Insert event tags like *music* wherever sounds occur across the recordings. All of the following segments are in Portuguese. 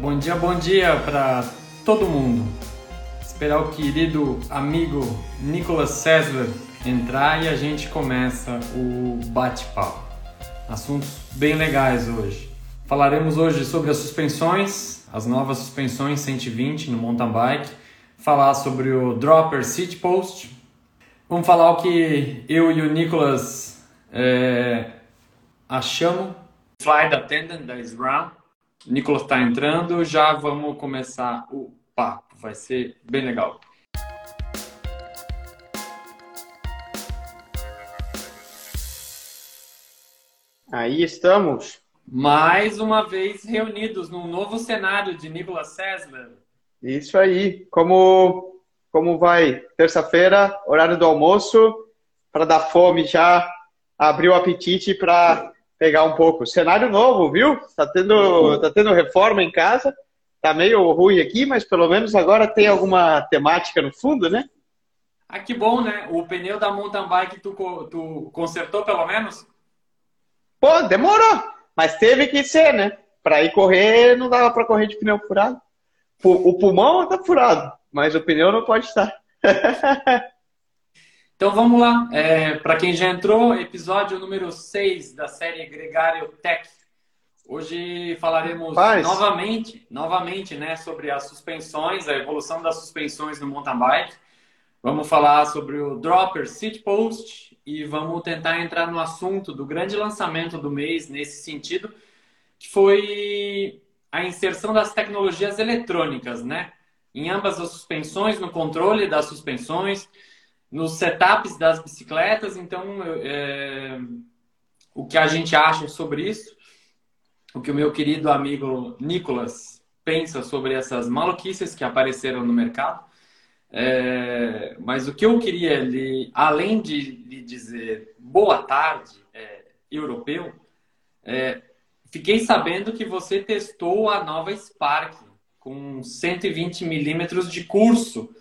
Bom dia, bom dia para todo mundo. Esperar o querido amigo Nicolas César entrar e a gente começa o bate-papo. Assuntos bem legais hoje. Falaremos hoje sobre as suspensões, as novas suspensões 120 no mountain bike, falar sobre o dropper seat post. Vamos falar o que eu e o Nicolas é, achamos. Flight attendant da SRAM. Nicolas está entrando, já vamos começar o papo. Vai ser bem legal. Aí estamos. Mais uma vez reunidos num novo cenário de Nicolas César. Isso aí. Como, como vai? Terça-feira, horário do almoço, para dar fome já, abrir o apetite para pegar um pouco. Cenário novo, viu? Tá tendo, tá tendo reforma em casa. Tá meio ruim aqui, mas pelo menos agora tem alguma temática no fundo, né? Ah, que bom, né? O pneu da mountain bike tu, tu consertou pelo menos? Pô, demorou. Mas teve que ser, né? Para ir correr, não dava para correr de pneu furado. O pulmão tá furado, mas o pneu não pode estar. *laughs* então vamos lá. É, para quem já entrou, episódio número 6 da série Gregário Tech. Hoje falaremos Paz. novamente, novamente, né, sobre as suspensões, a evolução das suspensões no mountain bike. Vamos falar sobre o dropper seat post e vamos tentar entrar no assunto do grande lançamento do mês nesse sentido, que foi a inserção das tecnologias eletrônicas, né? Em ambas as suspensões, no controle das suspensões, nos setups das bicicletas. Então, é, o que a gente acha sobre isso, o que o meu querido amigo Nicolas pensa sobre essas maluquices que apareceram no mercado. É, mas o que eu queria, lhe, além de lhe dizer boa tarde, é, europeu, é, Fiquei sabendo que você testou a nova Spark com 120 milímetros de curso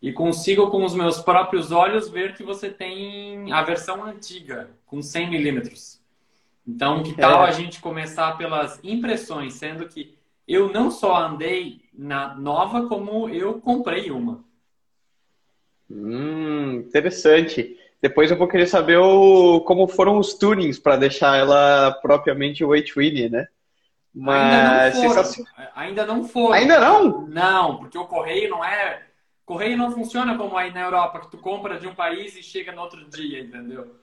e consigo com os meus próprios olhos ver que você tem a versão antiga com 100 milímetros. Então, que tal é. a gente começar pelas impressões, sendo que eu não só andei na nova, como eu comprei uma. Hum, interessante. Depois eu vou querer saber o, como foram os tunings para deixar ela propriamente weight winnie, né? Mas ainda não, foram. ainda não foram. Ainda não? Não, porque o correio não é. Correio não funciona como aí na Europa, que tu compra de um país e chega no outro dia, entendeu?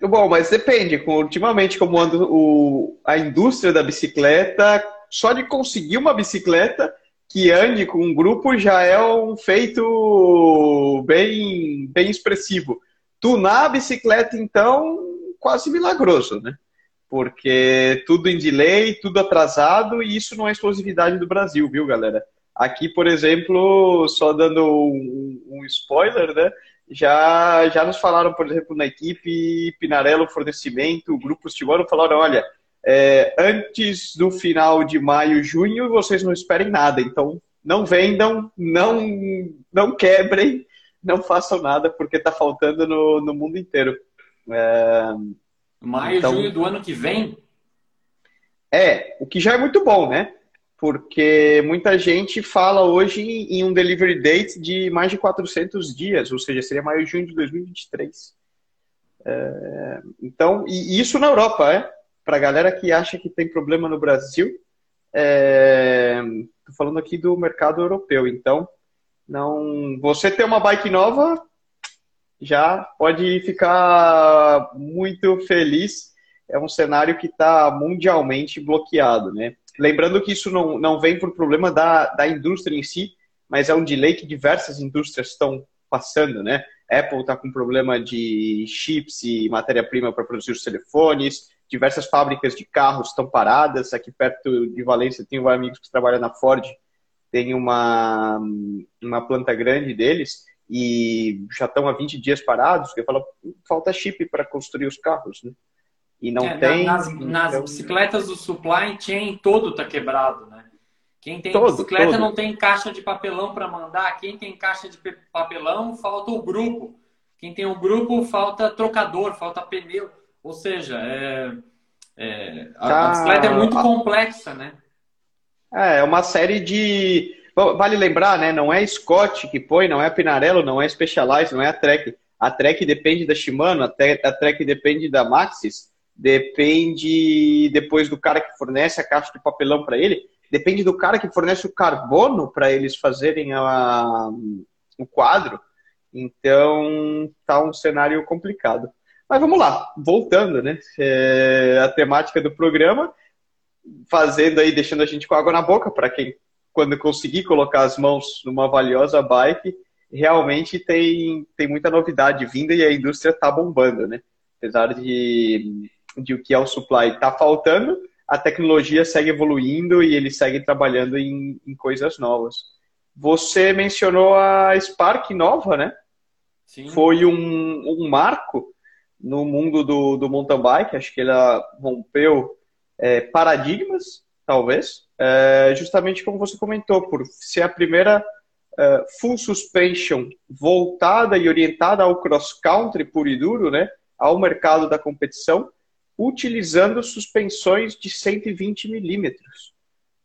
Bom, mas depende. Ultimamente, como anda o, a indústria da bicicleta, só de conseguir uma bicicleta que ande com um grupo já é um feito bem, bem expressivo. Tunar a bicicleta, então, quase milagroso, né? Porque tudo em delay, tudo atrasado, e isso não é exclusividade do Brasil, viu, galera? Aqui, por exemplo, só dando um, um spoiler, né? Já, já nos falaram, por exemplo, na equipe, Pinarello Fornecimento, o Grupo Estivano, falaram, olha, é, antes do final de maio, junho, vocês não esperem nada. Então, não vendam, não, não quebrem, não façam nada porque está faltando no, no mundo inteiro. É... Maio, então, junho do ano que vem? É, o que já é muito bom, né? Porque muita gente fala hoje em um delivery date de mais de 400 dias, ou seja, seria maio e junho de 2023. É... Então, e isso na Europa, é? Para a galera que acha que tem problema no Brasil, Estou é... falando aqui do mercado europeu. Então, não, você ter uma bike nova já pode ficar muito feliz. É um cenário que está mundialmente bloqueado, né? Lembrando que isso não, não vem por problema da, da indústria em si, mas é um delay que diversas indústrias estão passando, né? Apple está com problema de chips e matéria-prima para produzir os telefones, diversas fábricas de carros estão paradas. Aqui perto de Valência, tenho amigos que trabalham na Ford, tem uma, uma planta grande deles e já estão há 20 dias parados, porque fala, falta chip para construir os carros, né? E não é, tem. Nas, então... nas, bicicletas o supply chain todo está quebrado, né? Quem tem todo, bicicleta todo. não tem caixa de papelão para mandar, quem tem caixa de papelão falta o grupo. Quem tem o grupo falta trocador, falta pneu. Ou seja, é, é, a, a bicicleta é muito complexa, né? É, é uma série de. Vale lembrar, né? Não é Scott que põe, não é a Pinarello, não é a Specialized, não é a Trek. A Trek depende da Shimano, a Trek depende da Maxis, depende depois do cara que fornece a caixa de papelão para ele, depende do cara que fornece o carbono para eles fazerem a, o quadro. Então, tá um cenário complicado. Mas vamos lá, voltando, né? É, a temática do programa, fazendo aí, deixando a gente com água na boca para quem, quando conseguir colocar as mãos numa valiosa bike, realmente tem, tem muita novidade vinda e a indústria está bombando, né? Apesar de, de o que é o supply está faltando, a tecnologia segue evoluindo e eles seguem trabalhando em, em coisas novas. Você mencionou a Spark nova, né? Sim. Foi um, um marco no mundo do, do mountain bike. Acho que ela rompeu é, paradigmas, talvez, é, justamente como você comentou, por ser a primeira é, full suspension voltada e orientada ao cross-country puro e duro, né? Ao mercado da competição, utilizando suspensões de 120 milímetros.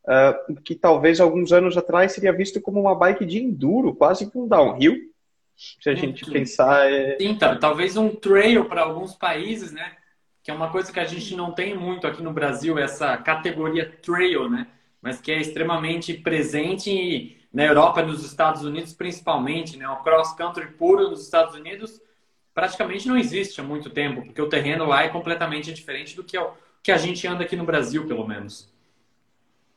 Uh, que talvez alguns anos atrás seria visto como uma bike de enduro, quase que um downhill, se a gente sim. pensar. É... Sim, tá, talvez um trail para alguns países, né? Que é uma coisa que a gente não tem muito aqui no Brasil, essa categoria trail, né? Mas que é extremamente presente na Europa e nos Estados Unidos, principalmente, né? O cross country puro nos Estados Unidos praticamente não existe há muito tempo, porque o terreno lá é completamente diferente do que, é o, que a gente anda aqui no Brasil, pelo menos.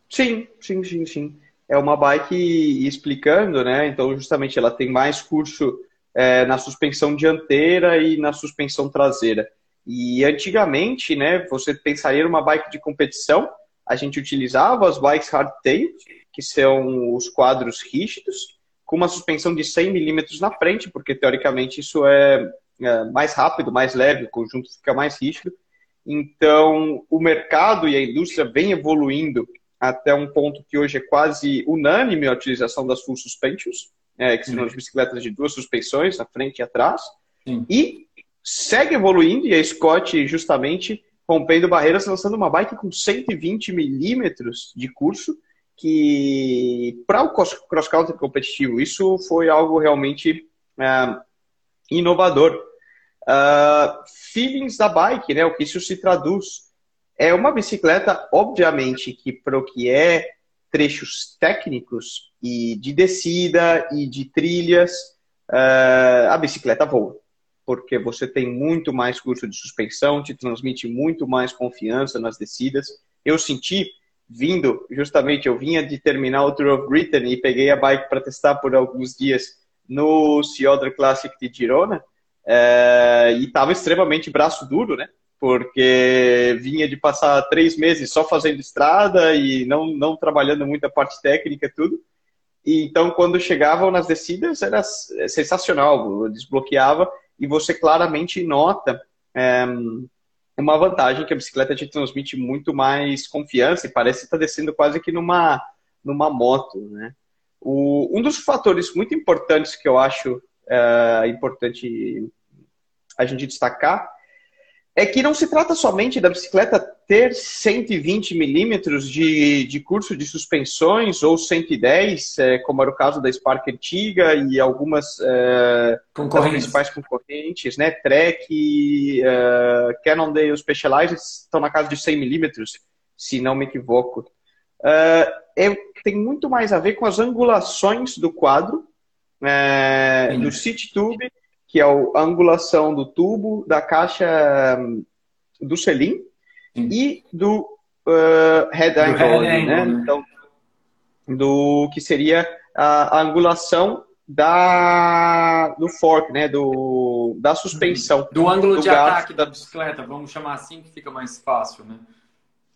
Sim, sim, sim, sim é uma bike explicando, né? Então, justamente, ela tem mais curso é, na suspensão dianteira e na suspensão traseira. E antigamente, né, você pensaria numa bike de competição, a gente utilizava as bikes hardtail, que são os quadros rígidos, com uma suspensão de 100 milímetros na frente, porque teoricamente isso é, é mais rápido, mais leve, o conjunto fica mais rígido. Então, o mercado e a indústria vem evoluindo até um ponto que hoje é quase unânime a utilização das full suspensions, é, que são as bicicletas de duas suspensões, na frente e atrás, Sim. e segue evoluindo, e a Scott justamente rompendo barreiras, lançando uma bike com 120 milímetros de curso, que para o cross-country competitivo, isso foi algo realmente é, inovador. Uh, feelings da bike, né, o que isso se traduz. É uma bicicleta, obviamente, que para o que é trechos técnicos e de descida e de trilhas, uh, a bicicleta voa. Porque você tem muito mais curso de suspensão, te transmite muito mais confiança nas descidas. Eu senti, vindo, justamente, eu vinha de terminar o Tour of Britain e peguei a bike para testar por alguns dias no Ciodra Classic de Girona, uh, e estava extremamente braço duro, né? porque vinha de passar três meses só fazendo estrada e não, não trabalhando muito a parte técnica tudo. E então, quando chegavam nas descidas, era sensacional, desbloqueava e você claramente nota é, uma vantagem que a bicicleta te transmite muito mais confiança e parece estar descendo quase que numa, numa moto, né? O, um dos fatores muito importantes que eu acho é, importante a gente destacar é que não se trata somente da bicicleta ter 120 milímetros de, de curso de suspensões ou 110, é, como era o caso da Spark antiga e algumas é, das principais concorrentes, né? Trek, é, Cannondale Specialized estão na casa de 100 milímetros, se não me equivoco. É, é, tem muito mais a ver com as angulações do quadro, é, do City Tube que é a angulação do tubo, da caixa hum, do selim Sim. e do uh, head angle, head né? né? Então, do que seria a, a, angulação da do fork, né? Do da suspensão. Do ângulo do de ataque da bicicleta, vamos chamar assim que fica mais fácil, né?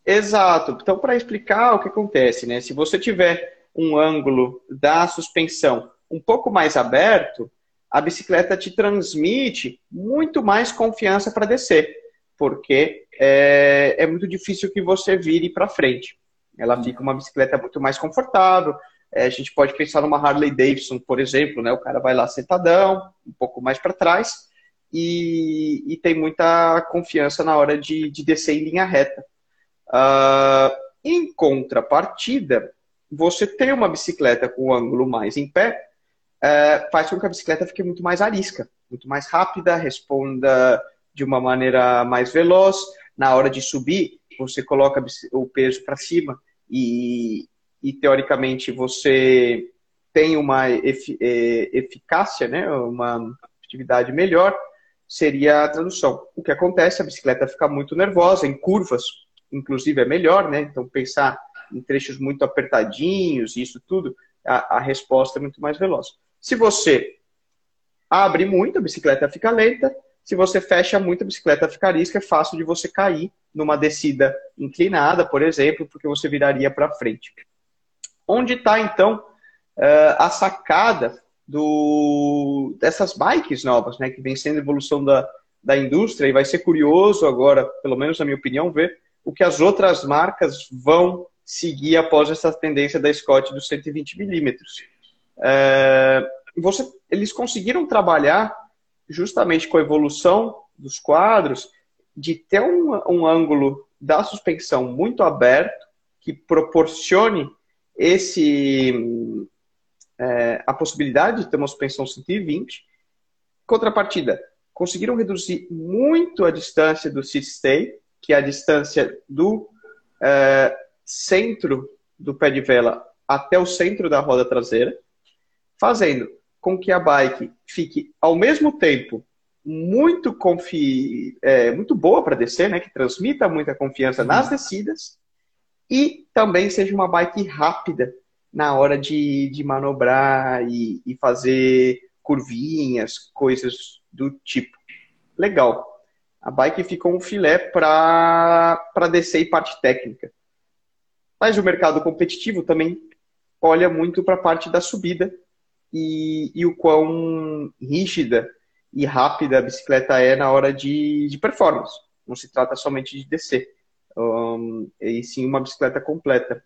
Exato. Então, para explicar o que acontece, né? Se você tiver um ângulo da suspensão um pouco mais aberto, a bicicleta te transmite muito mais confiança para descer, porque é, é, muito difícil que você vire para frente. Ela fica uma bicicleta muito mais confortável. É, a gente pode pensar numa Harley Davidson, por exemplo, né? O cara vai lá sentadão, um pouco mais para trás e, e, tem muita confiança na hora de, de descer em linha reta. Uh, em contrapartida, você ter uma bicicleta com o ângulo mais em pé é, faz com que a bicicleta fique muito mais arisca, muito mais rápida, responda de uma maneira mais veloz. Na hora de subir, você coloca o peso para cima e, e, teoricamente, você tem uma é, eficácia, né? uma atividade melhor, seria a tradução. O que acontece, a bicicleta fica muito nervosa, em curvas, inclusive, é melhor, né? Então, pensar em trechos muito apertadinhos, isso tudo, a, a resposta é muito mais veloz. Se você abre muito, a bicicleta fica lenta. Se você fecha muito, a bicicleta fica arisca. É fácil de você cair numa descida inclinada, por exemplo, porque você viraria para frente. Onde está, então, eh, a sacada do, dessas bikes novas, né, que vem sendo evolução da, da indústria, e vai ser curioso agora, pelo menos na minha opinião, ver o que as outras marcas vão seguir após essa tendência da Scott dos 120 milímetros. É, você, eles conseguiram trabalhar justamente com a evolução dos quadros de ter um, um ângulo da suspensão muito aberto que proporcione esse é, a possibilidade de ter uma suspensão 120. Contrapartida, conseguiram reduzir muito a distância do seat stay, que é a distância do é, centro do pé de vela até o centro da roda traseira fazendo com que a bike fique ao mesmo tempo muito confi... É, muito boa para descer, né? Que transmita muita confiança nas descidas e também seja uma bike rápida na hora de, de manobrar e, e fazer curvinhas, coisas do tipo. Legal. A bike ficou um filé para descer e parte técnica. Mas o mercado competitivo também olha muito para a parte da subida e, e o quão rígida e rápida a bicicleta é na hora de, de performance. Não se trata somente de descer, um, e sim uma bicicleta completa.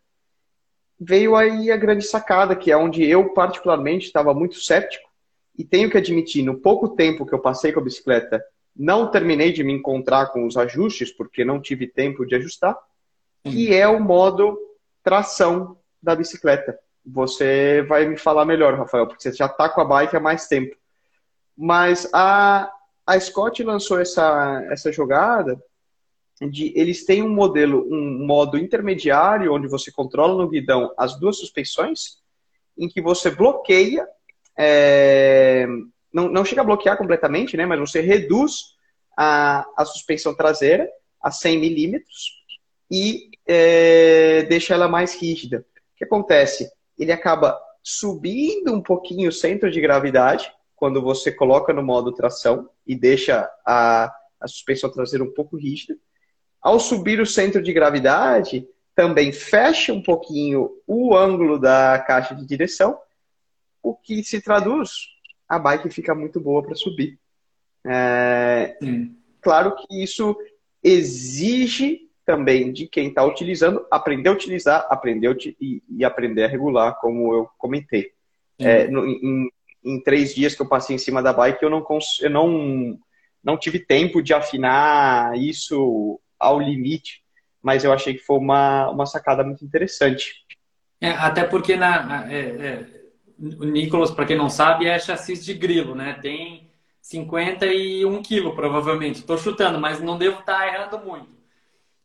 Veio aí a grande sacada, que é onde eu particularmente estava muito cético, e tenho que admitir, no pouco tempo que eu passei com a bicicleta, não terminei de me encontrar com os ajustes, porque não tive tempo de ajustar, que é o modo tração da bicicleta. Você vai me falar melhor, Rafael, porque você já está com a bike há mais tempo. Mas a, a Scott lançou essa, essa jogada de eles têm um modelo, um modo intermediário onde você controla no guidão as duas suspensões, em que você bloqueia, é, não, não chega a bloquear completamente, né, mas você reduz a, a suspensão traseira a 100 milímetros e é, deixa ela mais rígida. O que acontece? Ele acaba subindo um pouquinho o centro de gravidade quando você coloca no modo tração e deixa a, a suspensão traseira um pouco rígida. Ao subir o centro de gravidade, também fecha um pouquinho o ângulo da caixa de direção, o que se traduz, a bike fica muito boa para subir. É, claro que isso exige também de quem está utilizando, aprender a utilizar, aprender e, e, aprender a regular, como eu comentei. É, no, em, em, três dias que eu passei em cima da bike, eu não, eu não, não tive tempo de afinar isso ao limite, mas eu achei que foi uma, uma sacada muito interessante. É, até porque na, é, é, o Nicolas, para quem não sabe, é chassi de grilo, né? Tem 51 quilos, provavelmente. Estou chutando, mas não devo estar tá errando muito.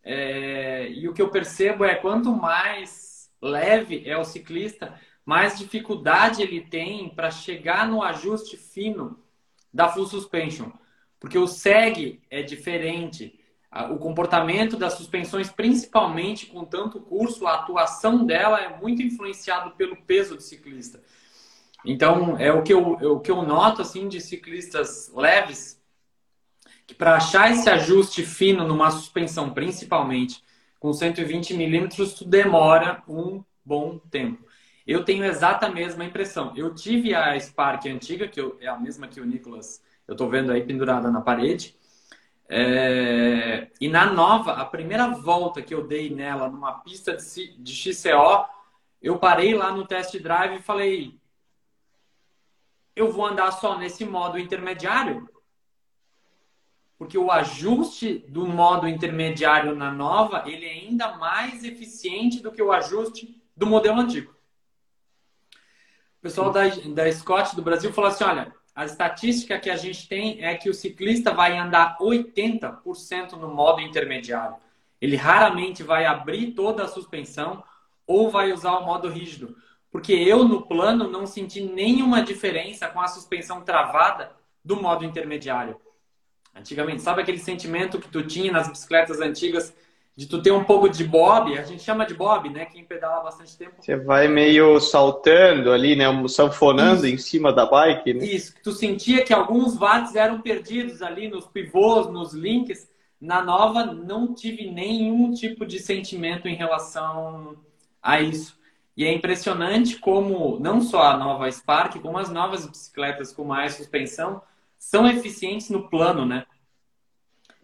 É, e o que eu percebo é quanto mais leve é o ciclista, mais dificuldade ele tem para chegar no ajuste fino da full suspension. Porque o SEG é diferente. O comportamento das suspensões, principalmente com tanto curso, a atuação dela é muito influenciado pelo peso do ciclista. Então, é o que eu, é o que eu noto assim de ciclistas leves, que para achar esse ajuste fino numa suspensão, principalmente com 120 milímetros, tu demora um bom tempo. Eu tenho exata mesma impressão. Eu tive a Spark antiga, que eu, é a mesma que o Nicolas, eu estou vendo aí pendurada na parede. É... E na nova, a primeira volta que eu dei nela numa pista de, de XCO, eu parei lá no test drive e falei: eu vou andar só nesse modo intermediário? Porque o ajuste do modo intermediário na nova ele é ainda mais eficiente do que o ajuste do modelo antigo. O pessoal da, da Scott do Brasil falou assim: olha, a estatística que a gente tem é que o ciclista vai andar 80% no modo intermediário. Ele raramente vai abrir toda a suspensão ou vai usar o modo rígido. Porque eu, no plano, não senti nenhuma diferença com a suspensão travada do modo intermediário. Antigamente, sabe aquele sentimento que tu tinha nas bicicletas antigas de tu ter um pouco de bob, a gente chama de bob, né? Quem pedala bastante tempo. Você vai meio saltando ali, né? Sanfonando Isso. em cima da bike, né? Isso, tu sentia que alguns watts eram perdidos ali nos pivôs, nos links. Na nova, não tive nenhum tipo de sentimento em relação a isso. E é impressionante como não só a nova Spark, como as novas bicicletas com mais suspensão são eficientes no plano, né?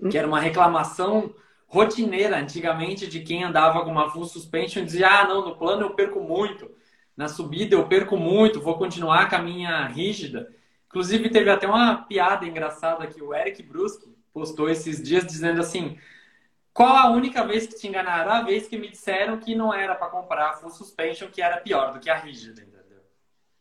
Que era uma reclamação rotineira antigamente de quem andava com uma full suspension dizia: "Ah, não, no plano eu perco muito, na subida eu perco muito, vou continuar com a minha rígida". Inclusive teve até uma piada engraçada que o Eric Bruschi postou esses dias dizendo assim: qual a única vez que te enganaram? A vez que me disseram que não era para comprar a full suspension, que era pior do que a rígida, entendeu?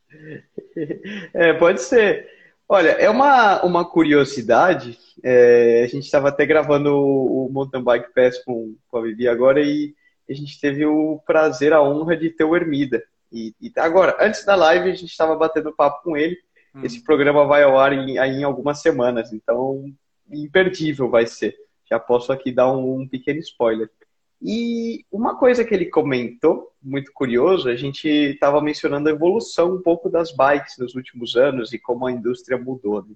*laughs* É, pode ser. Olha, é uma, uma curiosidade. É, a gente estava até gravando o, o Mountain Bike Pass com, com a Vivi agora e a gente teve o prazer, a honra de ter o Ermida. E, e agora, antes da live, a gente estava batendo papo com ele. Hum. Esse programa vai ao ar em, em algumas semanas, então imperdível vai ser. Já posso aqui dar um, um pequeno spoiler. E uma coisa que ele comentou, muito curioso, a gente estava mencionando a evolução um pouco das bikes nos últimos anos e como a indústria mudou. Né?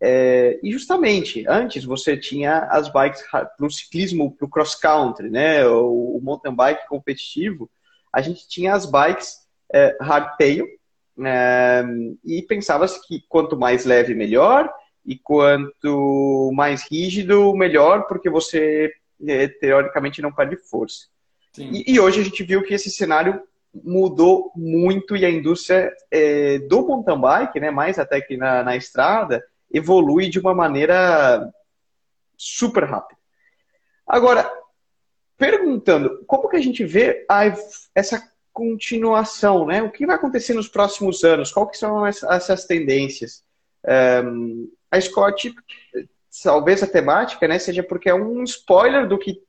É, e justamente, antes você tinha as bikes para o ciclismo, para o cross-country, né? O, o, mountain bike competitivo, a gente tinha as bikes é, hardtail, é, e pensava-se que quanto mais leve, melhor, e quanto mais rígido, melhor, porque você teoricamente não perde força. E, e, hoje a gente viu que esse cenário mudou muito e a indústria é, do mountain bike, né, mais até que na, na estrada, evolui de uma maneira super rápida. Agora, perguntando, como que a gente vê a, essa continuação, né? O que vai acontecer nos próximos anos? Qual que são essas tendências? Um, a Scott, talvez a temática, né, seja porque é um spoiler do que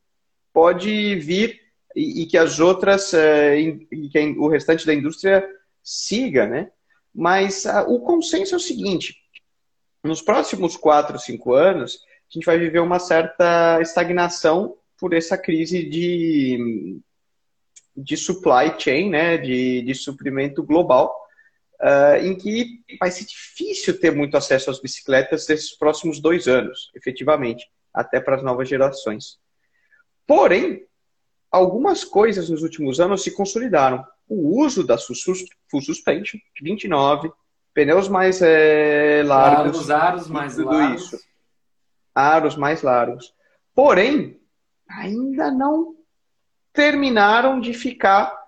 pode vir e, e que as outras, uh, e que o restante da indústria siga, né? Mas uh, o consenso é o seguinte: nos próximos quatro, cinco anos, a gente vai viver uma certa estagnação por essa crise de, de supply chain, né, de, de suprimento global uh, em que vai ser difícil ter muito acesso às bicicletas nesses próximos dois anos, efetivamente, até para as novas gerações. Porém, algumas coisas nos últimos anos se consolidaram. O uso da Full Suspension, 29, pneus mais é, largos. aros mais tudo largos. Isso. Aros mais largos. Porém, ainda não terminaram de ficar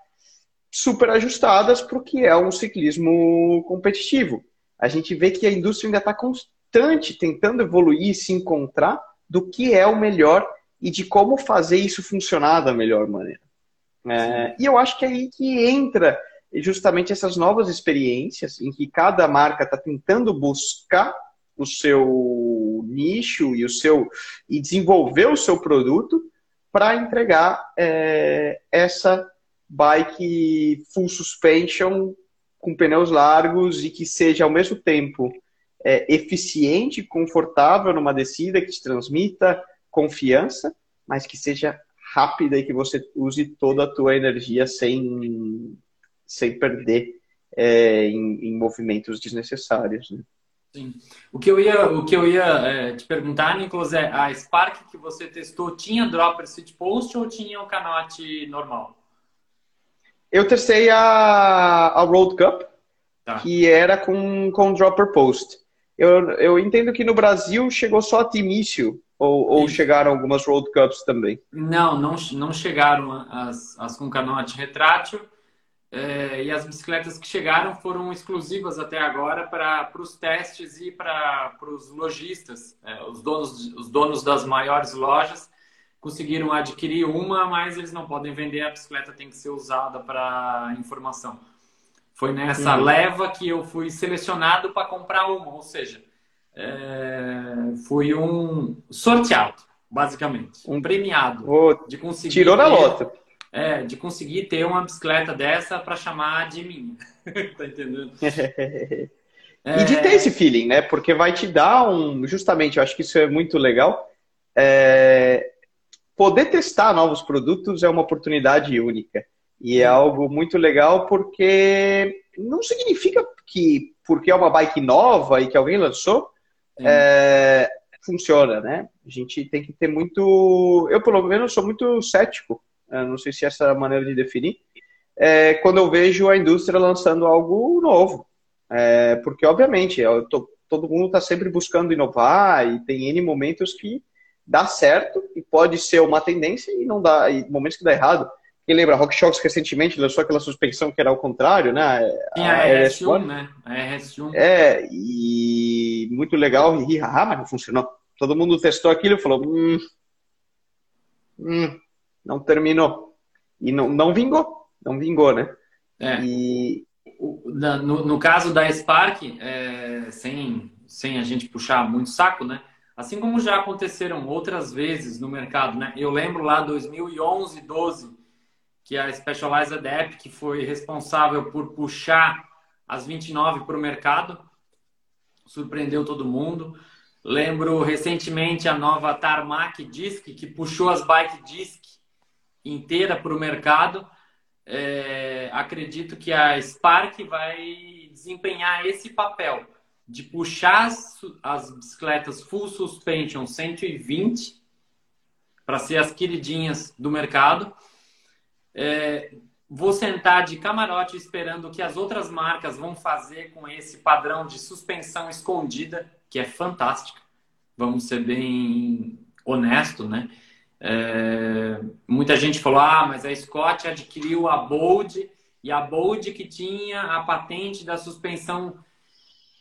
super ajustadas para o que é um ciclismo competitivo. A gente vê que a indústria ainda está constante tentando evoluir e se encontrar do que é o melhor e de como fazer isso funcionar da melhor maneira. É, e eu acho que é aí que entra justamente essas novas experiências em que cada marca está tentando buscar o seu nicho e o seu e desenvolver o seu produto para entregar é, essa bike full suspension com pneus largos e que seja ao mesmo tempo é, eficiente, confortável numa descida, que te transmita confiança, mas que seja rápida e que você use toda a tua energia sem, sem perder é, em, em, movimentos desnecessários. Né? Sim. O que eu ia, o que eu ia é, te perguntar, Nicolas, é a Spark que você testou tinha dropper seat post ou tinha o um canote normal? Eu testei a, a Road Cup, tá. que era com, com dropper post. Eu, eu entendo que no Brasil chegou só a Timício, ou, ou chegaram algumas Road Cups também? Não, não, não chegaram as, as com canote retrátil. É, e as bicicletas que chegaram foram exclusivas até agora para os testes e para os lojistas, é, os, donos, os donos das maiores lojas conseguiram adquirir uma, mas eles não podem vender, a bicicleta tem que ser usada para informação. Foi nessa uhum. leva que eu fui selecionado para comprar uma, ou seja, é, fui um sorteado, basicamente, um premiado oh, de conseguir tirou na lota. É, de conseguir ter uma bicicleta dessa para chamar de minha. *laughs* tá entendendo? *laughs* é... E de ter esse feeling, né? Porque vai te dar um. Justamente, eu acho que isso é muito legal. É poder testar novos produtos é uma oportunidade única. E é algo muito legal porque não significa que porque é uma bike nova e que alguém lançou, é, funciona, né? A gente tem que ter muito. Eu, pelo menos, sou muito cético, não sei se essa é a maneira de definir, é, quando eu vejo a indústria lançando algo novo. É, porque, obviamente, tô, todo mundo está sempre buscando inovar e tem N momentos que dá certo e pode ser uma tendência e não dá, e momentos que dá errado. Quem lembra, RockShox recentemente lançou aquela suspensão que era ao contrário, né? Tinha a, a RS1, né? A RS1. É, e muito legal, e ah, mas não funcionou. Todo mundo testou aquilo e falou, hum, hum, não terminou. E não, não vingou, não vingou, né? É. E... No, no caso da Spark, é, sem, sem a gente puxar muito saco, né? Assim como já aconteceram outras vezes no mercado, né? Eu lembro lá 2011, 12, que a Specialized App foi responsável por puxar as 29 para o mercado, surpreendeu todo mundo. Lembro recentemente a nova Tarmac Disc, que puxou as bike disc inteira para o mercado. É, acredito que a Spark vai desempenhar esse papel de puxar as, bicicletas full suspension 120 para ser as queridinhas do mercado. É, vou sentar de camarote esperando o que as outras marcas vão fazer com esse padrão de suspensão escondida, que é fantástica. Vamos ser bem honesto, né? É, muita gente falou: ah, mas a Scott adquiriu a Bold e a Bold que tinha a patente da suspensão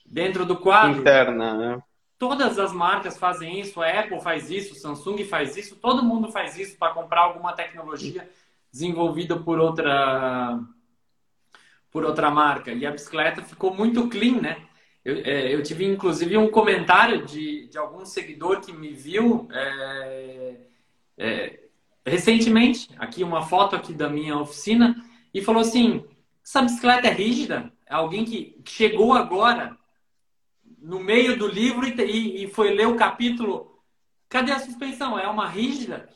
dentro do quadro. Interna, né? Todas as marcas fazem isso, a Apple faz isso, Samsung faz isso, todo mundo faz isso para comprar alguma tecnologia desenvolvida por outra por outra marca. E a bicicleta ficou muito clean, né? Eu, é, eu tive inclusive um comentário de, de algum seguidor que me viu é, é, recentemente, aqui uma foto aqui da minha oficina, e falou assim: essa bicicleta é rígida? Alguém que chegou agora no meio do livro e, e foi ler o capítulo. Cadê a suspensão? É uma rígida?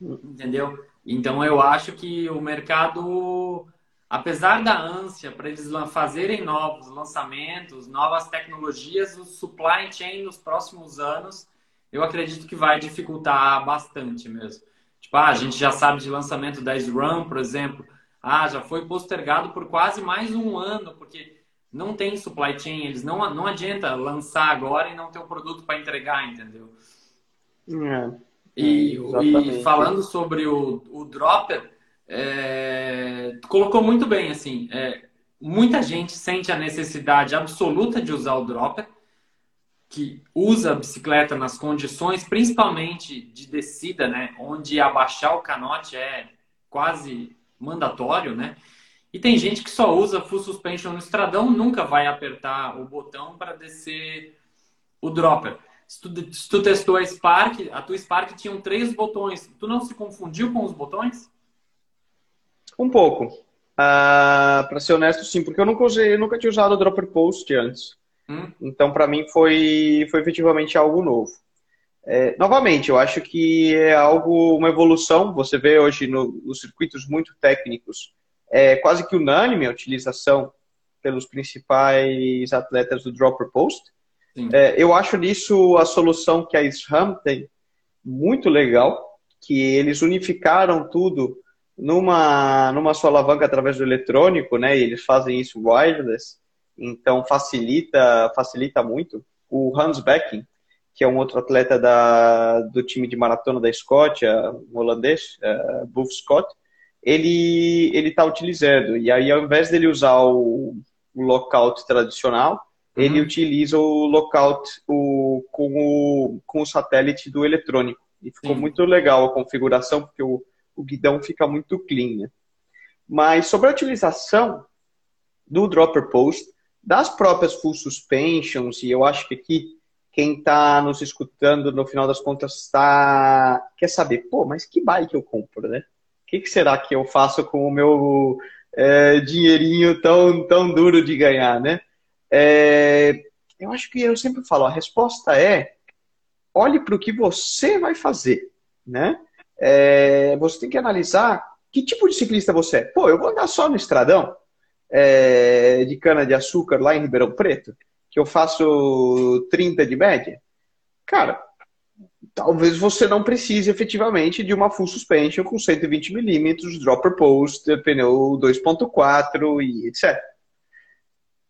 Entendeu? Então eu acho que o mercado, apesar da ânsia para eles fazerem novos lançamentos, novas tecnologias, o supply chain nos próximos anos, eu acredito que vai dificultar bastante mesmo. Tipo, ah, a gente já sabe de lançamento da SRAM, por exemplo. Ah, já foi postergado por quase mais um ano, porque não tem supply chain, eles não, não adianta lançar agora e não ter o produto para entregar, entendeu? É, e, e, falando sobre o, o Dropper, é, colocou muito bem, assim, é, muita gente sente a necessidade absoluta de usar o Dropper, que usa a bicicleta nas condições, principalmente de descida, né, onde abaixar o canote é quase mandatório, né? E tem gente que só usa full suspension no estradão, nunca vai apertar o botão para descer o dropper. Se tu, se tu, testou a Spark, a tua Spark tinha três botões. Tu não se confundiu com os botões? Um pouco. Uh, ah, para ser honesto, sim, porque eu nunca, usei, eu nunca tinha usado o dropper post antes. Hum? Então, para mim, foi, foi efetivamente algo novo. É, novamente, eu acho que é algo, uma evolução. Você vê hoje no, nos circuitos muito técnicos é quase que unânime a utilização pelos principais atletas do dropper post. É, eu acho nisso a solução que a SRAM tem muito legal, que eles unificaram tudo numa, numa só alavanca através do eletrônico, né? E eles fazem isso wireless, então facilita, facilita muito. O Hans Becking, que é um outro atleta da, do time de maratona da Escócia, um holandês, uh, Buff Scott, ele ele está utilizando. E aí, ao invés dele usar o, o lockout tradicional, uhum. ele utiliza o lockout o, com, o, com o satélite do eletrônico. E ficou Sim. muito legal a configuração, porque o, o guidão fica muito clean. Né? Mas sobre a utilização do dropper post, das próprias full suspensions, e eu acho que aqui quem está nos escutando, no final das contas, tá... quer saber, pô, mas que bike eu compro, né? Que, que será que eu faço com o meu é, dinheirinho tão, tão duro de ganhar, né? É, eu acho que eu sempre falo, a resposta é olhe para o que você vai fazer, né? É, você tem que analisar que tipo de ciclista você é. Pô, eu vou andar só no estradão é, de cana de açúcar lá em Ribeirão Preto, que eu faço 30 de média. Cara, talvez você não precise efetivamente de uma full suspension com 120 milímetros, dropper post, pneu 2.4 e etc.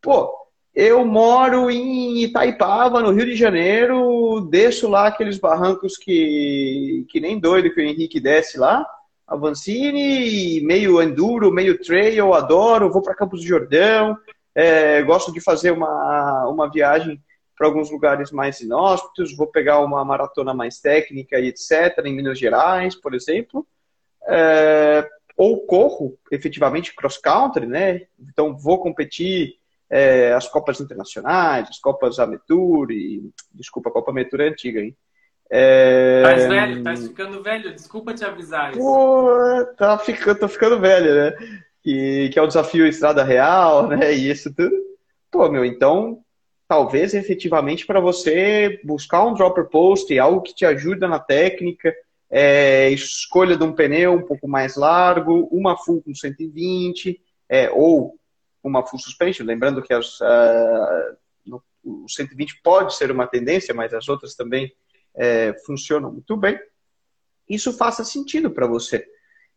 Pô, eu moro em Itaipava, no Rio de Janeiro, desço lá aqueles barrancos que, que nem doido que o Henrique desce lá, Avancini, meio enduro, meio trail, adoro, vou para Campos do Jordão, é, gosto de fazer uma, uma viagem para alguns lugares mais inóspitos, vou pegar uma maratona mais técnica e etc., em Minas Gerais, por exemplo. É, ou corro efetivamente cross-country, né? Então vou competir é, as Copas Internacionais, as Copas Ametur, e, desculpa, a Copa Ametur é antiga, hein? É... Tá velho, tá ficando velho, desculpa te avisar isso. Pô, tá ficando, tô ficando velho, né? Que, que é o desafio Estrada Real, né? E isso tudo. Pô, meu, então talvez efetivamente para você buscar um dropper post, algo que te ajuda na técnica, é, escolha de um pneu um pouco mais largo, uma full com 120, é, ou uma full suspension, lembrando que as, no, o 120 pode ser uma tendência, mas as outras também é, funcionam muito bem. Isso faça sentido para você.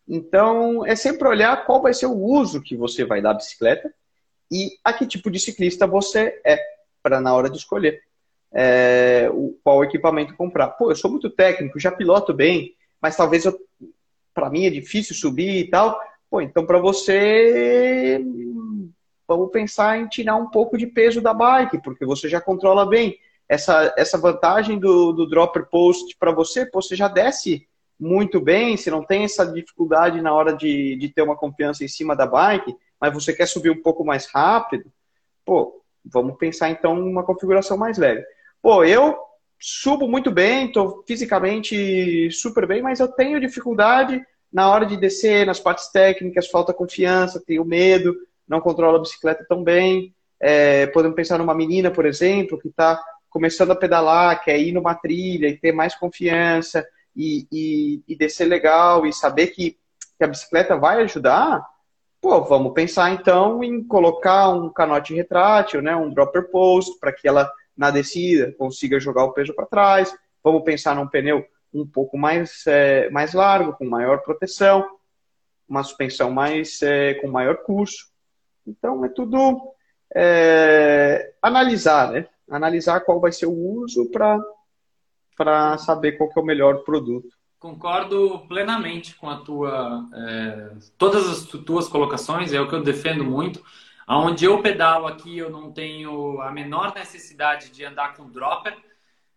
Então, é sempre olhar qual vai ser o uso que você vai dar à bicicleta e a que tipo de ciclista você é para na hora de escolher é, o, qual equipamento comprar. Pô, eu sou muito técnico, já piloto bem, mas talvez para mim é difícil subir e tal. Pô, então para você vamos pensar em tirar um pouco de peso da bike, porque você já controla bem. Essa, essa vantagem do, do dropper post para você, pô, você já desce muito bem, você não tem essa dificuldade na hora de, de ter uma confiança em cima da bike, mas você quer subir um pouco mais rápido, pô, Vamos pensar então uma configuração mais leve. Pô, eu subo muito bem, estou fisicamente super bem, mas eu tenho dificuldade na hora de descer, nas partes técnicas, falta confiança, tenho medo, não controlo a bicicleta tão bem. É, podemos pensar numa menina, por exemplo, que está começando a pedalar, quer ir numa trilha e ter mais confiança e, e, e descer legal e saber que, que a bicicleta vai ajudar, Pô, vamos pensar então em colocar um canote retrátil, né, um dropper post, para que ela na descida consiga jogar o peso para trás. Vamos pensar num pneu um pouco mais, é, mais largo, com maior proteção, uma suspensão mais é, com maior curso. Então é tudo é, analisar, né? Analisar qual vai ser o uso para saber qual é o melhor produto. Concordo plenamente com a tua, é, todas as tuas colocações, é o que eu defendo muito. Aonde eu pedalo aqui, eu não tenho a menor necessidade de andar com dropper,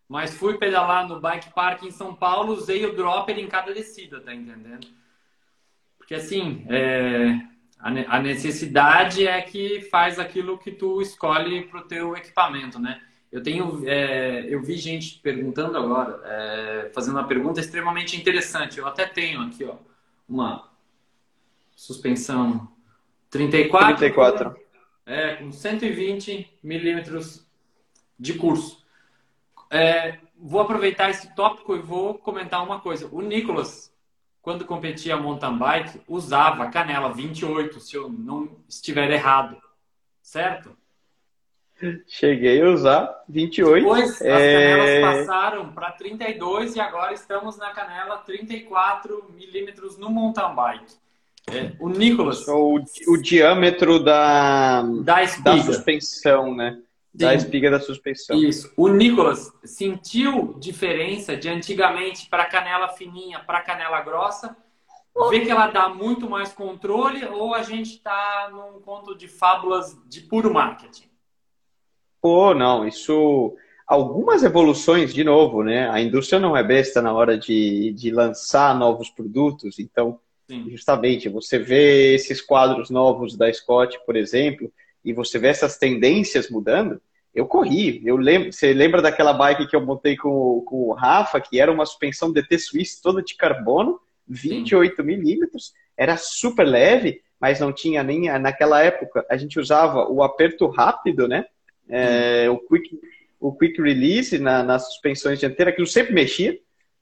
mas fui pedalar no bike park em São Paulo, usei o dropper em cada descida, tá entendendo? Porque assim, é, a necessidade é que faz aquilo que tu escolhe para o teu equipamento, né? Eu tenho, é, eu vi gente perguntando agora, é, fazendo uma pergunta extremamente interessante. Eu até tenho aqui, ó, uma suspensão 34. 34. É, com 120 milímetros de curso. É, vou aproveitar esse tópico e vou comentar uma coisa. O Nicolas, quando competia mountain bike, usava canela 28, se eu não estiver errado. Certo? Cheguei a usar 28. Depois as é... canelas passaram para 32 e agora estamos na canela 34 milímetros no mountain bike. É, o Nicolas. O, o diâmetro da, da, da suspensão, né? Sim. Da espiga da suspensão. Isso. O Nicolas sentiu diferença de antigamente para canela fininha para canela grossa? Vê que ela dá muito mais controle ou a gente está num conto de fábulas de puro marketing? Pô, não, isso. algumas evoluções, de novo, né? A indústria não é besta na hora de, de lançar novos produtos, então, Sim. justamente, você vê esses quadros novos da Scott, por exemplo, e você vê essas tendências mudando, eu corri. Eu lembro, você lembra daquela bike que eu montei com, com o Rafa, que era uma suspensão DT Swiss toda de carbono, 28 milímetros, era super leve, mas não tinha nem naquela época a gente usava o aperto rápido, né? É, o quick o quick release na, nas suspensões dianteiras, aquilo sempre mexia.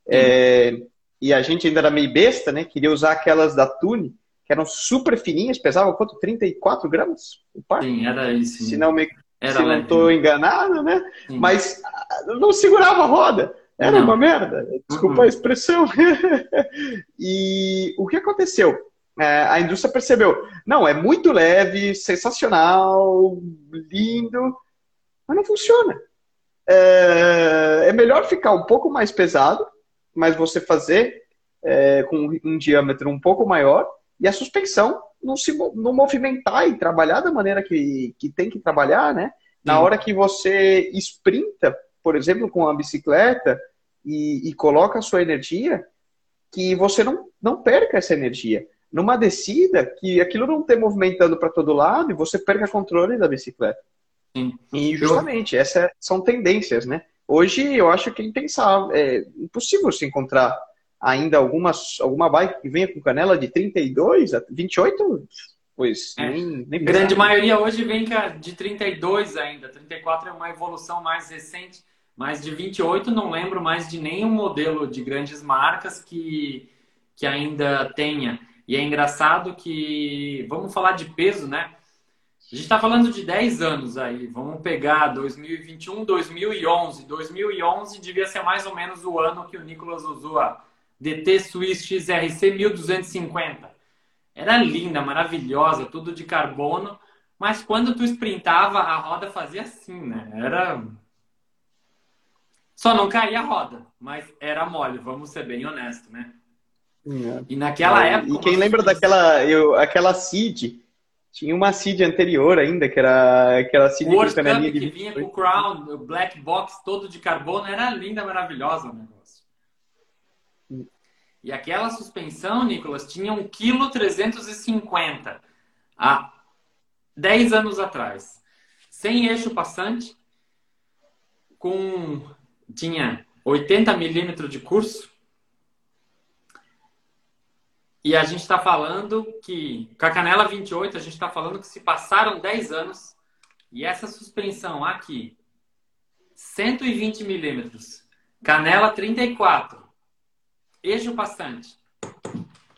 É, e a gente ainda era meio besta, né? Queria usar aquelas da Tune, que eram super fininhas, pesavam quanto? 34 gramas o par? Sim, era isso. Se não me era se não estou enganado, né? Sim. Mas ah, não segurava a roda. Era não. uma merda. Desculpa uhum. a expressão. *laughs* e o que aconteceu? É, a indústria percebeu, não, é muito leve, sensacional, lindo, mas não funciona. É, é melhor ficar um pouco mais pesado, mas você fazer é, com um diâmetro um pouco maior e a suspensão não se não movimentar e trabalhar da maneira que, que tem que trabalhar, né? Na hora que você sprinta, por exemplo, com a bicicleta e, e coloca a sua energia, que você não, não perca essa energia. Numa descida, que aquilo não esteja movimentando para todo lado e você perca controle da bicicleta. Sim. E justamente, essas são tendências, né? Hoje eu acho que é impensável, é impossível se encontrar ainda algumas, alguma bike que venha com canela de 32 a 28, pois é. nem, nem Grande maioria hoje vem de 32 ainda, 34 é uma evolução mais recente, mas de 28 não lembro mais de nenhum modelo de grandes marcas que, que ainda tenha. E é engraçado que, vamos falar de peso, né? A gente está falando de 10 anos aí. Vamos pegar 2021, 2011. 2011 devia ser mais ou menos o ano que o Nicolas usou a DT Swiss XRC 1250. Era linda, maravilhosa, tudo de carbono. Mas quando tu sprintava, a roda fazia assim, né? Era. Só não caía a roda, mas era mole, vamos ser bem honestos, né? É. E naquela é, época. E quem lembra daquela eu, aquela CID? Tinha uma CID anterior ainda, que era aquela CID com canelinha de. que vinha com o Crown, o Black Box todo de carbono, era linda, maravilhosa o negócio. Hum. E aquela suspensão, Nicolas, tinha 1,350 kg há 10 anos atrás. Sem eixo passante, com tinha 80 milímetros de curso, e a gente está falando que, com a canela 28, a gente está falando que se passaram 10 anos e essa suspensão aqui, 120 milímetros, canela 34, eixo passante,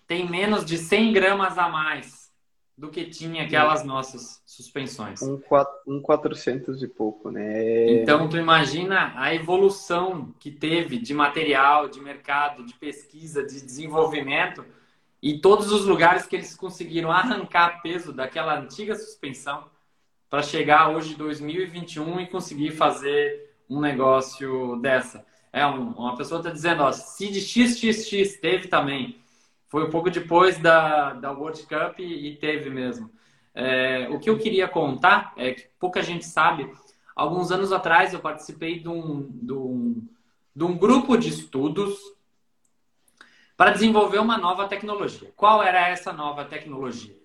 tem menos de 100 gramas a mais do que tinha aquelas nossas suspensões. Um, um 400 e pouco, né? Então, tu imagina a evolução que teve de material, de mercado, de pesquisa, de desenvolvimento e todos os lugares que eles conseguiram arrancar peso daquela antiga suspensão para chegar hoje 2021 e conseguir fazer um negócio dessa. É um, uma pessoa está dizendo, ó, Cid XXX teve também. Foi um pouco depois da, da World Cup e, e teve mesmo. É, o que eu queria contar é que pouca gente sabe. Alguns anos atrás eu participei de um, de um, de um grupo de estudos para desenvolver uma nova tecnologia. Qual era essa nova tecnologia?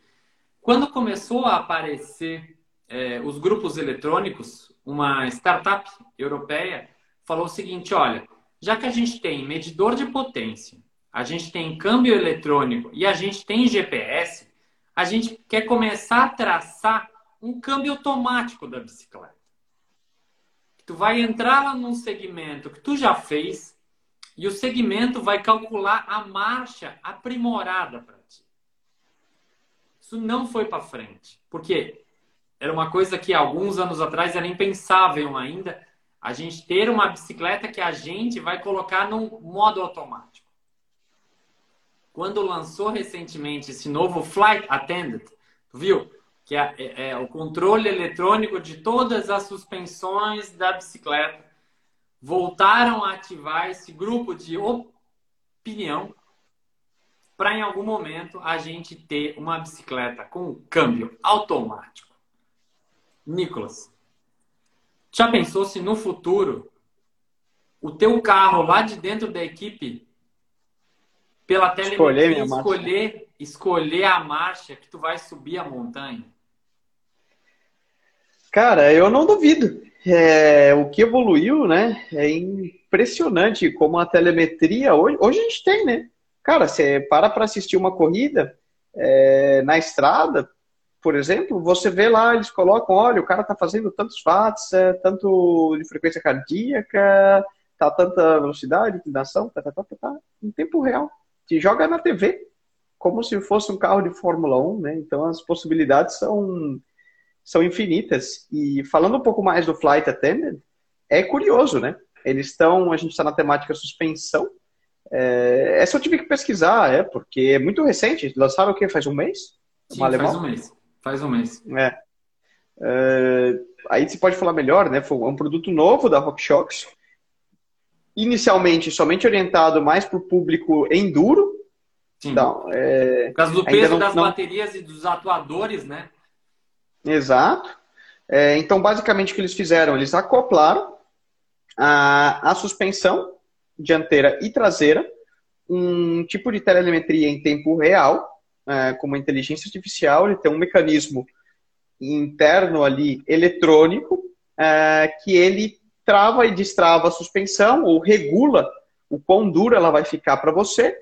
Quando começou a aparecer é, os grupos eletrônicos, uma startup europeia falou o seguinte: olha, já que a gente tem medidor de potência, a gente tem câmbio eletrônico e a gente tem GPS, a gente quer começar a traçar um câmbio automático da bicicleta. Tu vai entrar lá num segmento que tu já fez, e o segmento vai calcular a marcha aprimorada para ti. Isso não foi para frente. Porque era uma coisa que alguns anos atrás era impensável ainda a gente ter uma bicicleta que a gente vai colocar no modo automático. Quando lançou recentemente esse novo Flight Attendant, viu? Que é, é, é o controle eletrônico de todas as suspensões da bicicleta voltaram a ativar esse grupo de opinião para em algum momento a gente ter uma bicicleta com câmbio automático. Nicolas, já pensou se no futuro o teu carro lá de dentro da equipe, pela telemetria, escolher, escolher, escolher a marcha que tu vai subir a montanha? Cara, eu não duvido. É, o que evoluiu, né? É impressionante como a telemetria hoje, hoje a gente tem, né? Cara, você para para assistir uma corrida é, na estrada, por exemplo, você vê lá, eles colocam, olha, o cara tá fazendo tantos watts, é, tanto de frequência cardíaca, tá tanta velocidade, inclinação, tá, tá, tá, tá, tá, em tempo real. Te joga na TV, como se fosse um carro de Fórmula 1, né? Então as possibilidades são, são infinitas. E falando um pouco mais do Flight Attendant, é curioso, né? Eles estão, a gente está na temática suspensão. É, essa eu tive que pesquisar, é, porque é muito recente. Lançaram o quê? Faz um mês? Sim, faz um mês. Faz um mês. É. é aí você pode falar melhor, né? Foi um produto novo da RockShox inicialmente somente orientado mais para o público enduro. Sim. Então, é, Por causa do peso não, das não... baterias e dos atuadores, né? Exato. É, então, basicamente, o que eles fizeram? Eles acoplaram a, a suspensão dianteira e traseira, um tipo de telemetria em tempo real, é, com uma inteligência artificial, ele tem um mecanismo interno ali, eletrônico, é, que ele trava e destrava a suspensão ou regula o quão dura ela vai ficar para você,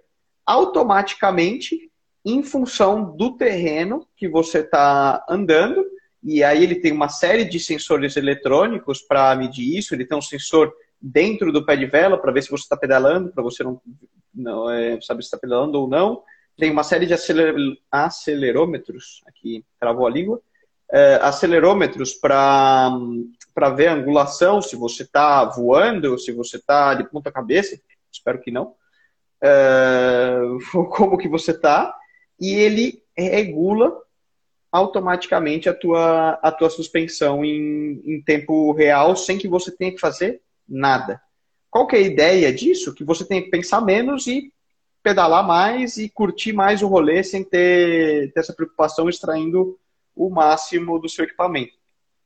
automaticamente em função do terreno que você está andando. E aí ele tem uma série de sensores eletrônicos para medir isso. Ele tem um sensor dentro do pé de vela para ver se você está pedalando, para você não, não é, saber se está pedalando ou não. Tem uma série de aceler, acelerômetros, aqui travou a língua, é, acelerômetros para ver a angulação, se você está voando, se você está de ponta cabeça, espero que não, é, *laughs* como que você está, e ele regula automaticamente a tua, a tua suspensão em, em tempo real, sem que você tenha que fazer nada. Qual que é a ideia disso? Que você tem que pensar menos e pedalar mais e curtir mais o rolê sem ter, ter essa preocupação extraindo o máximo do seu equipamento.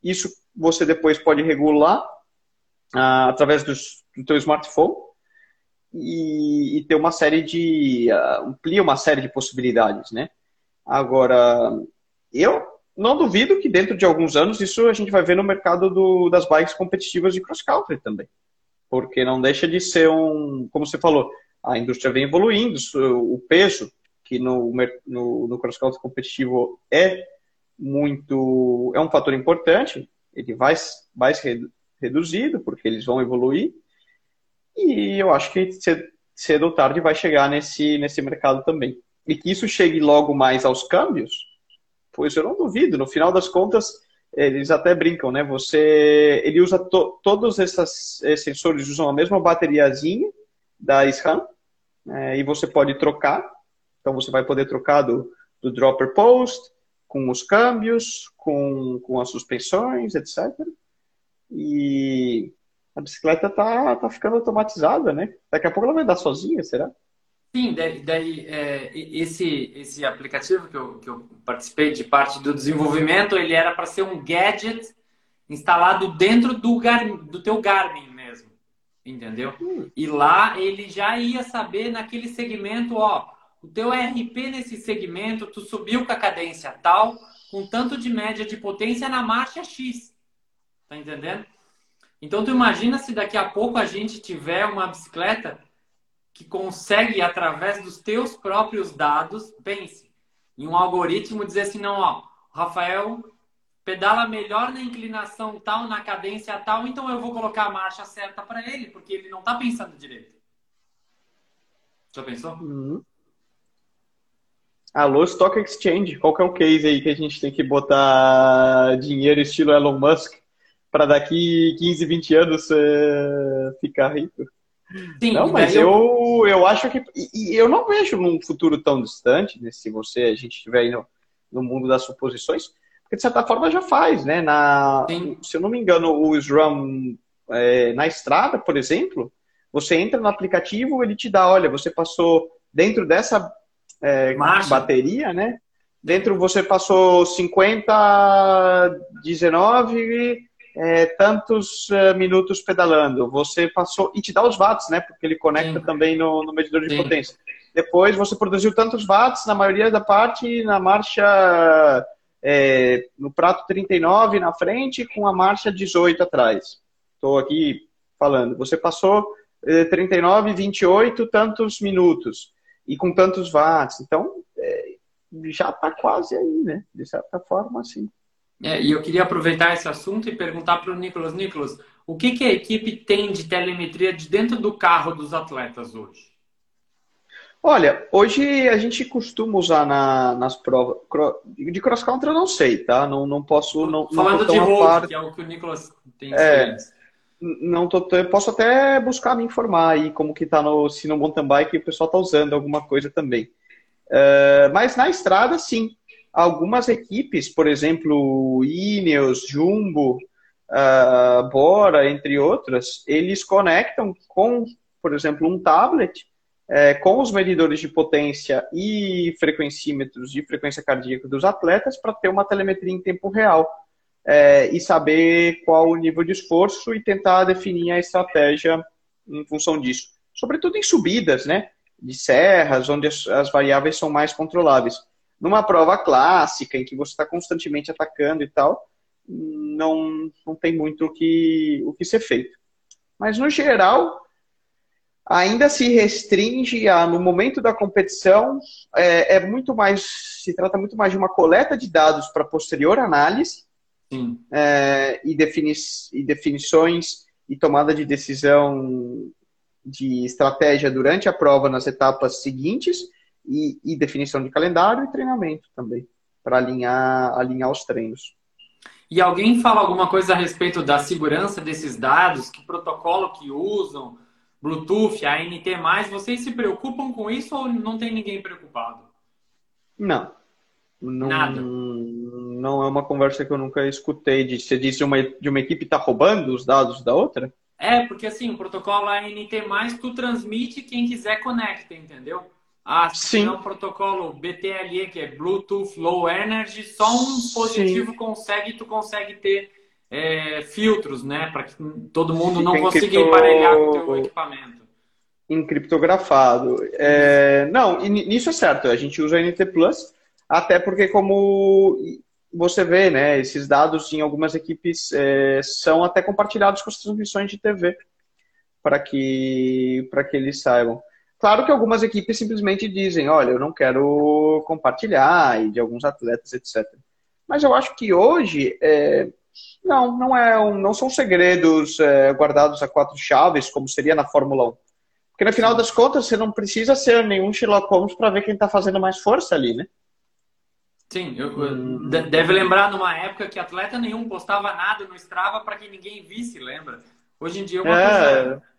Isso você depois pode regular ah, através do teu smartphone e, e, ter uma série de ah, amplia uma série de possibilidades, né? Agora, eu não duvido que dentro de alguns anos isso a gente vai ver no mercado do, das bikes competitivas de cross country também, porque não deixa de ser um, como você falou, a indústria vem evoluindo, o peso que no, no, no cross country competitivo é muito. É um fator importante, ele vai, vai ser reduzido, porque eles vão evoluir. E eu acho que cedo ou tarde vai chegar nesse, nesse mercado também. E que isso chegue logo mais aos câmbios, pois eu não duvido. No final das contas, eles até brincam, né? Você, ele usa to, todos esses, sensores usam a mesma bateriazinha da SRAM é, e você pode trocar. Então você vai poder trocar do, do dropper post, com os câmbios, com, com as suspensões, etc. E a bicicleta tá, tá ficando automatizada, né? Daqui a pouco ela vai dar sozinha, será? Sim, daí, daí é, esse, esse aplicativo que eu, que eu participei de parte do desenvolvimento, ele era para ser um gadget instalado dentro do, Gar, do teu Garmin mesmo, entendeu? Hum. E lá ele já ia saber naquele segmento, ó, o teu RP nesse segmento, tu subiu com a cadência tal, com tanto de média de potência na marcha X. Tá entendendo? Então tu imagina se daqui a pouco a gente tiver uma bicicleta que consegue, através dos teus próprios dados, pense, em um algoritmo dizer assim, não, ó, Rafael pedala melhor na inclinação tal, na cadência tal, então eu vou colocar a marcha certa para ele, porque ele não está pensando direito. Já pensou? Uhum. Alô, Stock Exchange, qual que é o case aí que a gente tem que botar dinheiro estilo Elon Musk para daqui 15, 20 anos é, ficar rico? Sim, não, mas eu... eu, eu acho que. E eu não vejo num futuro tão distante, né, se você, a gente estiver aí no, no mundo das suposições, porque de certa forma já faz, né? Na, se eu não me engano, o SRAM é, na estrada, por exemplo, você entra no aplicativo, ele te dá, olha, você passou dentro dessa é, bateria, né? Dentro você passou 50, 19, é, tantos uh, minutos pedalando, você passou, e te dá os watts, né? Porque ele conecta Sim. também no, no, medidor de Sim. potência. Depois você produziu tantos watts, na maioria da parte, na marcha, é, no prato 39 na frente, com a marcha 18 atrás. Estou aqui falando. Você passou é, 39, 28, tantos minutos, e com tantos watts. Então, é, já está quase aí, né? De certa forma, assim. É, e eu queria aproveitar esse assunto e perguntar para o Nicolas. Nicolas, o que, que a equipe tem de telemetria de dentro do carro dos atletas hoje? Olha, hoje a gente costuma usar na, nas provas. De cross country eu não sei, tá? Não, não posso. Não, Falando não de road, que é o que o Nicolas tem é, não tô, eu posso até buscar me informar aí como que tá no, se no mountain bike o pessoal tá usando alguma coisa também. Uh, mas na estrada, sim algumas equipes, por exemplo, Ineos, Jumbo, uh, Bora, entre outras, eles conectam com, por exemplo, um tablet é, com os medidores de potência e frequencímetros de frequência cardíaca dos atletas para ter uma telemetria em tempo real é, e saber qual o nível de esforço e tentar definir a estratégia em função disso. Sobretudo em subidas, né? De serras, onde as, as variáveis são mais controláveis. Numa prova clássica, em que você está constantemente atacando e tal, não, não tem muito o que, o que ser feito. Mas, no geral, ainda se restringe a, no momento da competição, é, é, muito mais, se trata muito mais de uma coleta de dados para posterior análise é, e, defini e definições e tomada de decisão de estratégia durante a prova nas etapas seguintes e, e definição de calendário e treinamento também, para alinhar, alinhar os treinos. E alguém fala alguma coisa a respeito da segurança desses dados, que protocolo que usam, Bluetooth, ANT+, vocês se preocupam com isso ou não tem ninguém preocupado? Não. não Nada. Não é uma conversa que eu nunca escutei. De, você disse uma, de uma equipe está roubando os dados da outra? É, porque assim, o protocolo ANT+, tu transmite quem quiser conecta, entendeu? Ah, Sim. é um protocolo BTLE, que é Bluetooth Low Energy, só um dispositivo Sim. consegue, tu consegue ter é, filtros, né? Para que todo mundo não consiga cripto... emparelhar com o teu equipamento. Encriptografado. É, não, nisso é certo. A gente usa NT Plus, até porque como você vê, né, esses dados em algumas equipes é, são até compartilhados com as transmissões de TV para que para que eles saibam. Claro que algumas equipes simplesmente dizem, olha, eu não quero compartilhar, e de alguns atletas, etc. Mas eu acho que hoje, é, não, não, é um, não são segredos é, guardados a quatro chaves, como seria na Fórmula 1. Porque no final das contas, você não precisa ser nenhum Sherlock Holmes para ver quem está fazendo mais força ali, né? Sim, eu, deve lembrar numa época que atleta nenhum postava nada no Strava para que ninguém visse, lembra? Hoje em dia é uma é... coisa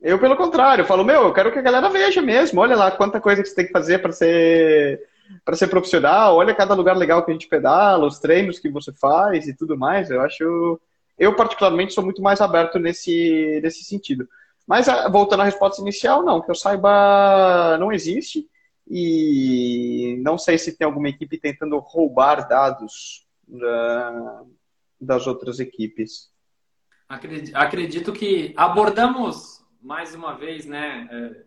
eu, pelo contrário, falo, meu, eu quero que a galera veja mesmo. Olha lá quanta coisa que você tem que fazer para ser para ser profissional. Olha cada lugar legal que a gente pedala, os treinos que você faz e tudo mais. Eu acho, eu particularmente sou muito mais aberto nesse nesse sentido. Mas voltando à resposta inicial, não, que eu saiba, não existe e não sei se tem alguma equipe tentando roubar dados da, das outras equipes. Acredito que abordamos mais uma vez, né, é,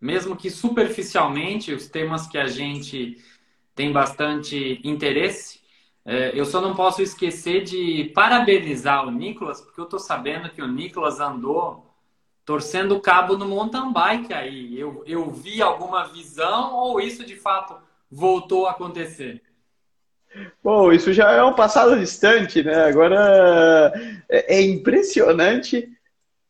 mesmo que superficialmente, os temas que a gente tem bastante interesse, é, eu só não posso esquecer de parabenizar o Nicolas, porque eu estou sabendo que o Nicolas andou torcendo o cabo no mountain bike aí. Eu, eu vi alguma visão ou isso de fato voltou a acontecer? Bom, isso já é um passado distante, né? Agora é, é impressionante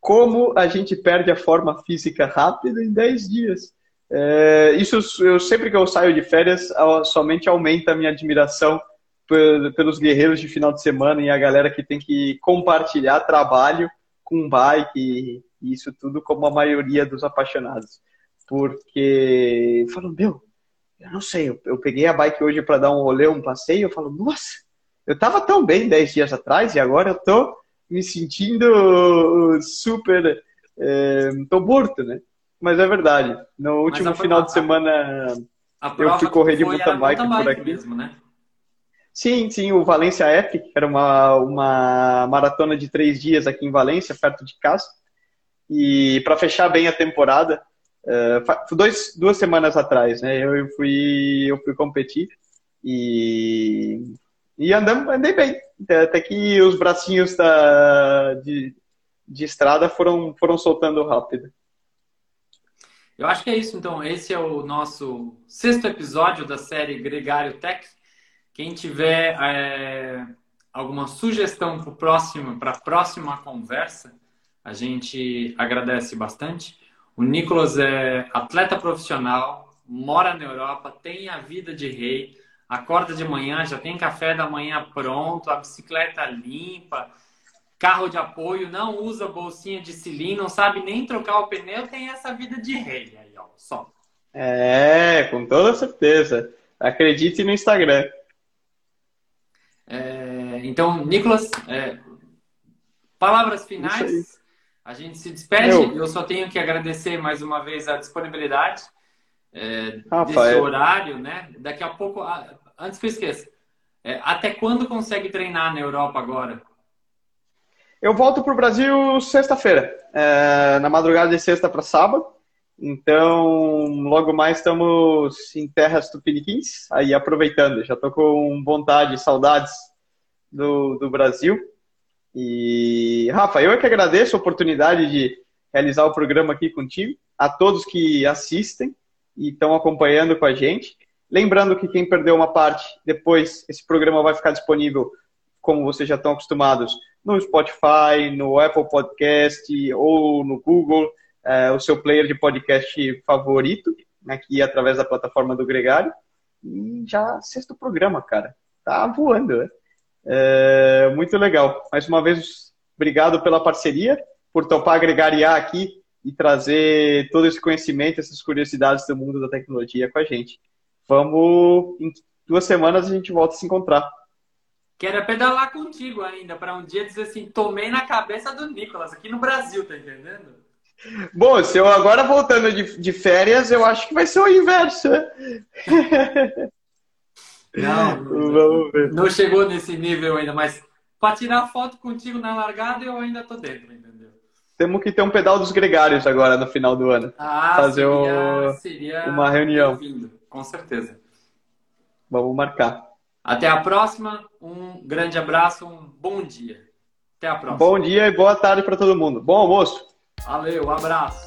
como a gente perde a forma física rápido em 10 dias. É, isso eu sempre que eu saio de férias somente aumenta a minha admiração pelos guerreiros de final de semana e a galera que tem que compartilhar trabalho com bike e isso tudo como a maioria dos apaixonados. Porque falo, meu, eu não sei, eu, eu peguei a bike hoje para dar um rolê, um passeio, eu falo, nossa, eu tava tão bem 10 dias atrás e agora eu tô me sentindo super. É, tô morto, né? Mas é verdade. No último final de semana eu fui correr de mountain bike por aqui. Mesmo, né? Sim, sim, o Valência Epic, que era uma, uma maratona de três dias aqui em Valência, perto de casa. E para fechar bem a temporada, uh, dois, duas semanas atrás, né? Eu, eu, fui, eu fui competir e, e andamos, andei bem. Até que os bracinhos da, de, de estrada foram, foram soltando rápido. Eu acho que é isso, então. Esse é o nosso sexto episódio da série Gregário Tech. Quem tiver é, alguma sugestão para a próxima conversa, a gente agradece bastante. O Nicolas é atleta profissional, mora na Europa, tem a vida de rei, acorda de manhã, já tem café da manhã pronto, a bicicleta limpa, carro de apoio, não usa bolsinha de cilindro, não sabe nem trocar o pneu, tem essa vida de rei aí, ó, só. É, com toda certeza. Acredite no Instagram. É, então, Nicolas, é, palavras finais. A gente se despede. Eu... Eu só tenho que agradecer mais uma vez a disponibilidade é, desse horário, né? Daqui a pouco, antes que eu esqueça, é, até quando consegue treinar na Europa agora? Eu volto para o Brasil sexta-feira, é, na madrugada de sexta para sábado. Então, logo mais estamos em terras tupiniquins, aí aproveitando. Já estou com vontade, saudades do, do Brasil. E, Rafa, eu é que agradeço a oportunidade de realizar o programa aqui contigo, a todos que assistem e estão acompanhando com a gente. Lembrando que quem perdeu uma parte, depois esse programa vai ficar disponível, como vocês já estão acostumados, no Spotify, no Apple Podcast ou no Google, é, o seu player de podcast favorito, aqui através da plataforma do Gregário. E já sexto programa, cara. Tá voando, né? É, muito legal. Mais uma vez, obrigado pela parceria, por topar agregar IA aqui e trazer todo esse conhecimento, essas curiosidades do mundo da tecnologia com a gente. Vamos, em duas semanas a gente volta a se encontrar. Quero pedalar contigo ainda, para um dia dizer assim, tomei na cabeça do Nicolas, aqui no Brasil, tá entendendo? Bom, se eu agora voltando de, de férias, eu acho que vai ser o inverso. *laughs* Não, *laughs* Vamos ver. não chegou nesse nível ainda, mas para tirar foto contigo na largada eu ainda tô dentro, entendeu? Temos que ter um pedal dos gregários agora no final do ano. Ah, Fazer seria, seria uma reunião. Com certeza. Vamos marcar. Até a próxima. Um grande abraço, um bom dia. Até a próxima. Bom dia e boa tarde para todo mundo. Bom almoço. Valeu, um abraço.